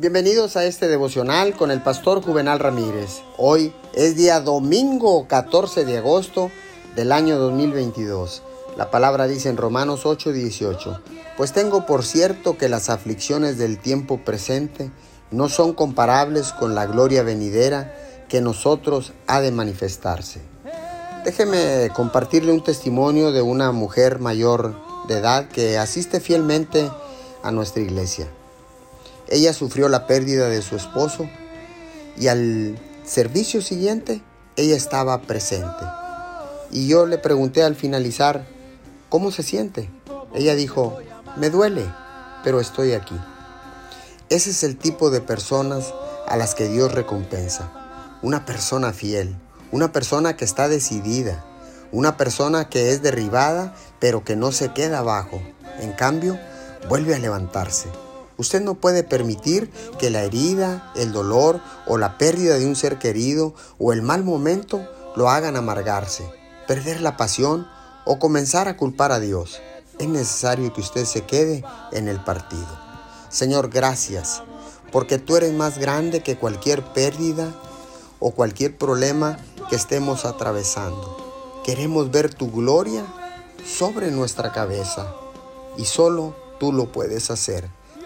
Bienvenidos a este devocional con el pastor Juvenal Ramírez. Hoy es día domingo 14 de agosto del año 2022. La palabra dice en Romanos 8:18, pues tengo por cierto que las aflicciones del tiempo presente no son comparables con la gloria venidera que nosotros ha de manifestarse. Déjeme compartirle un testimonio de una mujer mayor de edad que asiste fielmente a nuestra iglesia. Ella sufrió la pérdida de su esposo y al servicio siguiente ella estaba presente. Y yo le pregunté al finalizar, ¿cómo se siente? Ella dijo, me duele, pero estoy aquí. Ese es el tipo de personas a las que Dios recompensa. Una persona fiel, una persona que está decidida, una persona que es derribada pero que no se queda abajo. En cambio, vuelve a levantarse. Usted no puede permitir que la herida, el dolor o la pérdida de un ser querido o el mal momento lo hagan amargarse, perder la pasión o comenzar a culpar a Dios. Es necesario que usted se quede en el partido. Señor, gracias, porque tú eres más grande que cualquier pérdida o cualquier problema que estemos atravesando. Queremos ver tu gloria sobre nuestra cabeza y solo tú lo puedes hacer.